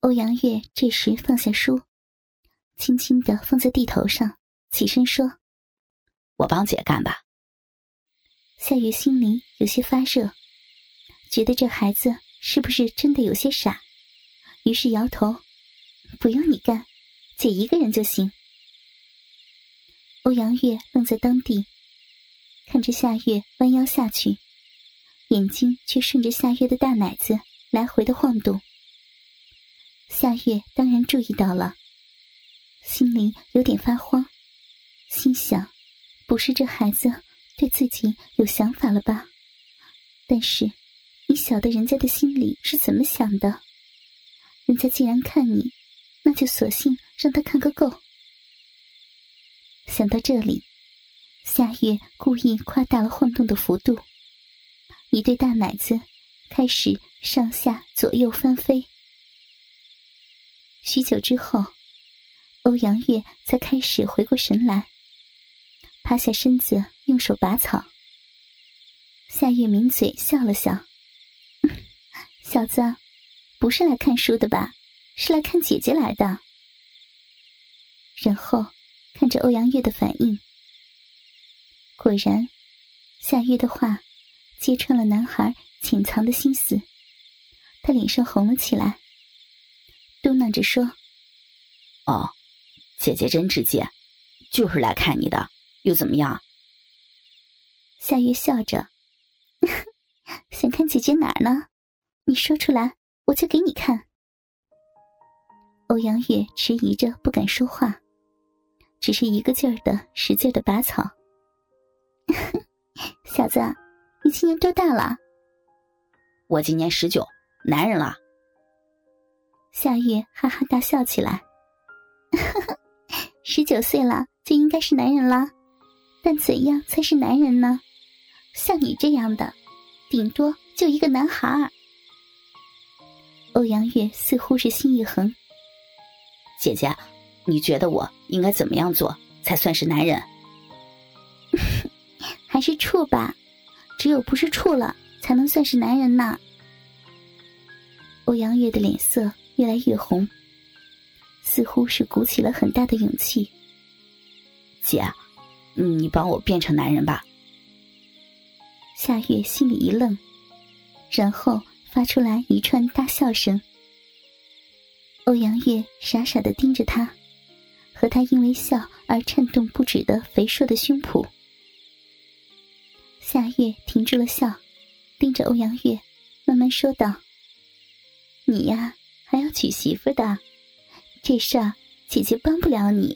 欧阳月这时放下书，轻轻的放在地头上，起身说：“我帮姐干吧。”夏月心里有些发热，觉得这孩子是不是真的有些傻，于是摇头：“不用你干，姐一个人就行。”欧阳月愣在当地，看着夏月弯腰下去，眼睛却顺着夏月的大奶子来回的晃动。夏月当然注意到了，心里有点发慌，心想：不是这孩子对自己有想法了吧？但是你晓得人家的心里是怎么想的？人家既然看你，那就索性让他看个够。想到这里，夏月故意夸大了晃动的幅度，一对大奶子开始上下左右翻飞。许久之后，欧阳月才开始回过神来，趴下身子，用手拔草。夏月抿嘴笑了笑：“ 小子，不是来看书的吧？是来看姐姐来的。”然后看着欧阳月的反应，果然，夏月的话揭穿了男孩潜藏的心思，他脸上红了起来。嘟囔着说：“哦，姐姐真直接，就是来看你的，又怎么样？”夏月笑着：“ 想看姐姐哪儿呢？你说出来，我就给你看。”欧阳月迟疑着不敢说话，只是一个劲儿的使劲的拔草。小子，你今年多大了？我今年十九，男人了。夏月哈哈大笑起来，十九岁了就应该是男人了，但怎样才是男人呢？像你这样的，顶多就一个男孩儿。欧阳月似乎是心一横，姐姐，你觉得我应该怎么样做才算是男人？还是处吧，只有不是处了，才能算是男人呢。欧阳月的脸色。越来越红，似乎是鼓起了很大的勇气。姐，你帮我变成男人吧。夏月心里一愣，然后发出来一串大笑声。欧阳月傻傻的盯着他，和他因为笑而颤动不止的肥硕的胸脯。夏月停住了笑，盯着欧阳月，慢慢说道：“你呀。”还要娶媳妇的，这事儿姐姐帮不了你。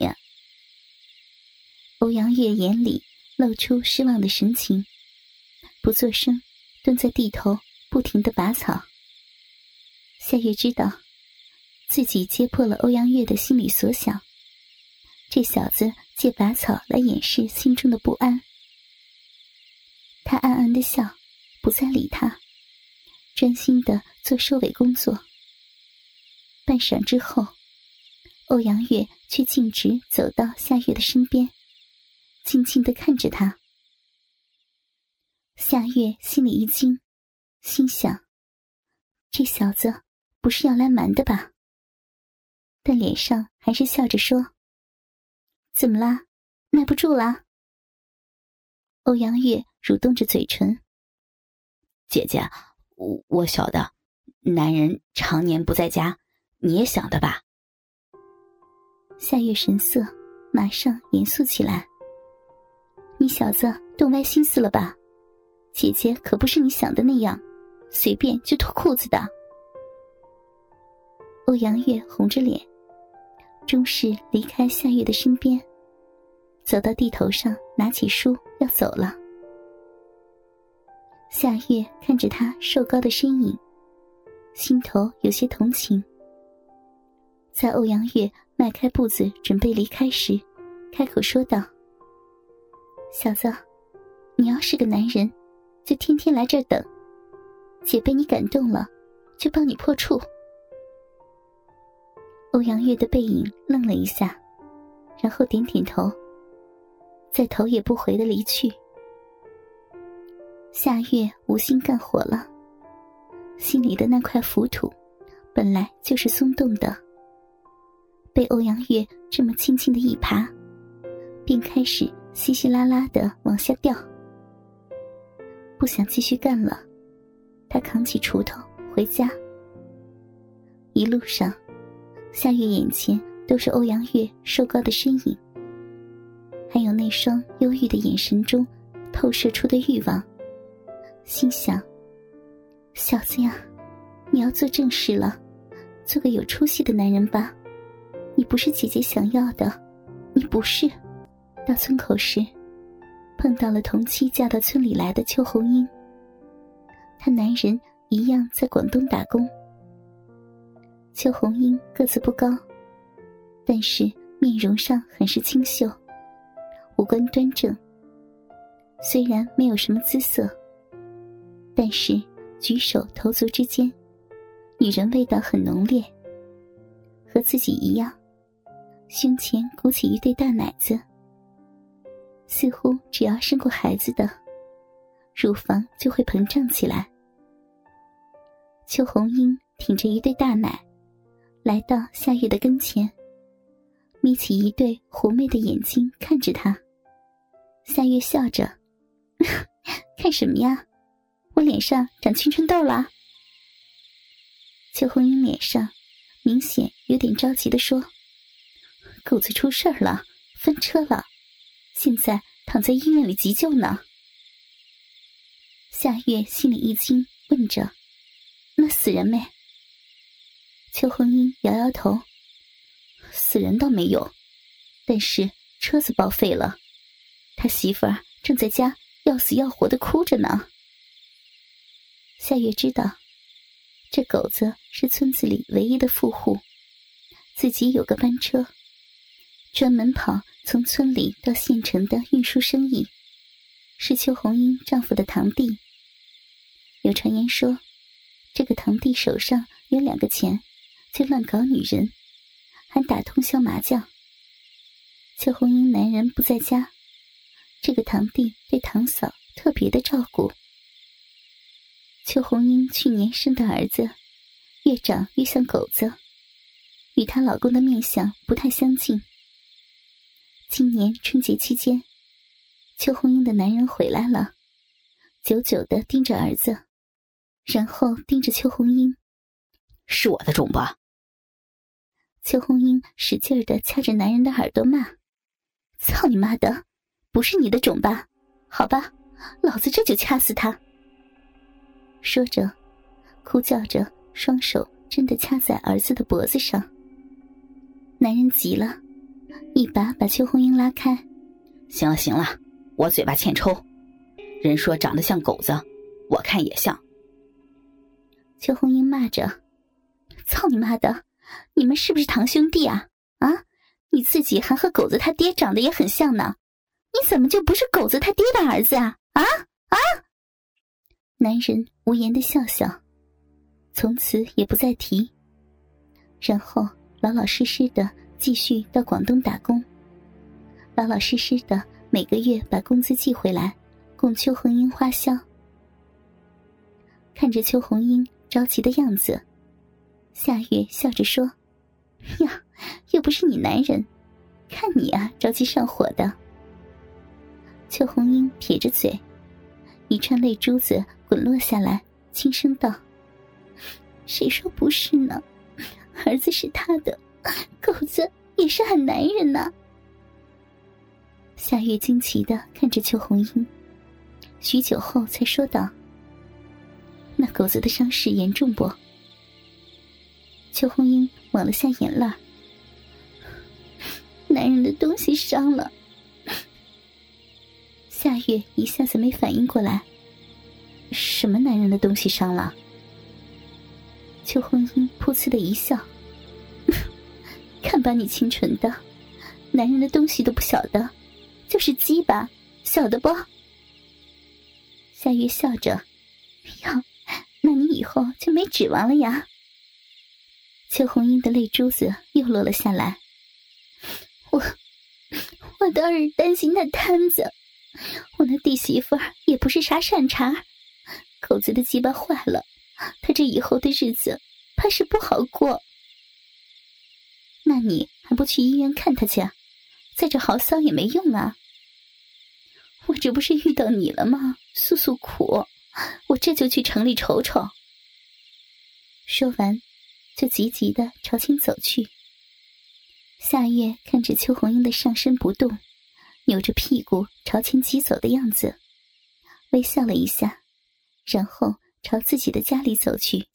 欧阳月眼里露出失望的神情，不作声，蹲在地头不停的拔草。夏月知道自己揭破了欧阳月的心理所想，这小子借拔草来掩饰心中的不安。他暗暗的笑，不再理他，专心的做收尾工作。半晌之后，欧阳月却径直走到夏月的身边，静静的看着他。夏月心里一惊，心想：这小子不是要来瞒的吧？但脸上还是笑着说：“怎么啦？耐不住了？”欧阳月蠕动着嘴唇：“姐姐，我我晓得，男人常年不在家。”你也想的吧？夏月神色马上严肃起来。你小子动歪心思了吧？姐姐可不是你想的那样，随便就脱裤子的。欧阳月红着脸，终是离开夏月的身边，走到地头上，拿起书要走了。夏月看着他瘦高的身影，心头有些同情。在欧阳月迈开步子准备离开时，开口说道：“小子，你要是个男人，就天天来这儿等。姐被你感动了，就帮你破处。”欧阳月的背影愣了一下，然后点点头，再头也不回的离去。夏月无心干活了，心里的那块浮土。本来就是松动的，被欧阳月这么轻轻的一爬，便开始稀稀拉拉的往下掉。不想继续干了，他扛起锄头回家。一路上，夏月眼前都是欧阳月瘦高的身影，还有那双忧郁的眼神中透射出的欲望。心想：小子呀，你要做正事了。做个有出息的男人吧，你不是姐姐想要的，你不是。到村口时，碰到了同期嫁到村里来的邱红英。她男人一样在广东打工。邱红英个子不高，但是面容上很是清秀，五官端正。虽然没有什么姿色，但是举手投足之间。女人味道很浓烈，和自己一样，胸前鼓起一对大奶子，似乎只要生过孩子的，乳房就会膨胀起来。邱红英挺着一对大奶，来到夏月的跟前，眯起一对狐媚的眼睛看着他。夏月笑着：“ 看什么呀？我脸上长青春痘了。”邱红英脸上明显有点着急的说：“狗子出事儿了，翻车了，现在躺在医院里急救呢。”夏月心里一惊，问着：“那死人没？”邱红英摇摇头：“死人倒没有，但是车子报废了，他媳妇儿正在家要死要活的哭着呢。”夏月知道。这狗子是村子里唯一的富户，自己有个班车，专门跑从村里到县城的运输生意，是邱红英丈夫的堂弟。有传言说，这个堂弟手上有两个钱，就乱搞女人，还打通宵麻将。邱红英男人不在家，这个堂弟对堂嫂特别的照顾。邱红英去年生的儿子，越长越像狗子，与她老公的面相不太相近。今年春节期间，邱红英的男人回来了，久久的盯着儿子，然后盯着邱红英：“是我的种吧？”邱红英使劲的掐着男人的耳朵骂：“操你妈的，不是你的种吧？好吧，老子这就掐死他！”说着，哭叫着，双手真的掐在儿子的脖子上。男人急了，一把把邱红英拉开。行了行了，我嘴巴欠抽，人说长得像狗子，我看也像。邱红英骂着：“操你妈的，你们是不是堂兄弟啊？啊，你自己还和狗子他爹长得也很像呢，你怎么就不是狗子他爹的儿子啊？啊啊！”男人无言的笑笑，从此也不再提。然后老老实实的继续到广东打工，老老实实的每个月把工资寄回来，供邱红英花销。看着邱红英着急的样子，夏月笑着说：“ 呀，又不是你男人，看你啊，着急上火的。”邱红英撇着嘴，一串泪珠子。滚落下来，轻声道：“ 谁说不是呢？儿子是他的，狗子也是很男人呢。”夏月惊奇的看着邱红英，许久后才说道：“那狗子的伤势严重不？”邱红英抹了下眼泪：“男人的东西伤了。”夏月一下子没反应过来。什么男人的东西伤了？邱红英噗呲的一笑，把你清纯的，男人的东西都不晓得，就是鸡巴，晓得不？夏月笑着，哟，那你以后就没指望了呀。邱红英的泪珠子又落了下来，我，我倒是担心那摊子，我那弟媳妇也不是啥善茬。狗子的鸡巴坏了，他这以后的日子怕是不好过。那你还不去医院看他去？在这嚎丧也没用啊！我这不是遇到你了吗？诉诉苦，我这就去城里瞅瞅。说完，就急急的朝前走去。夏月看着邱红英的上身不动，扭着屁股朝前疾走的样子，微笑了一下，然后朝自己的家里走去。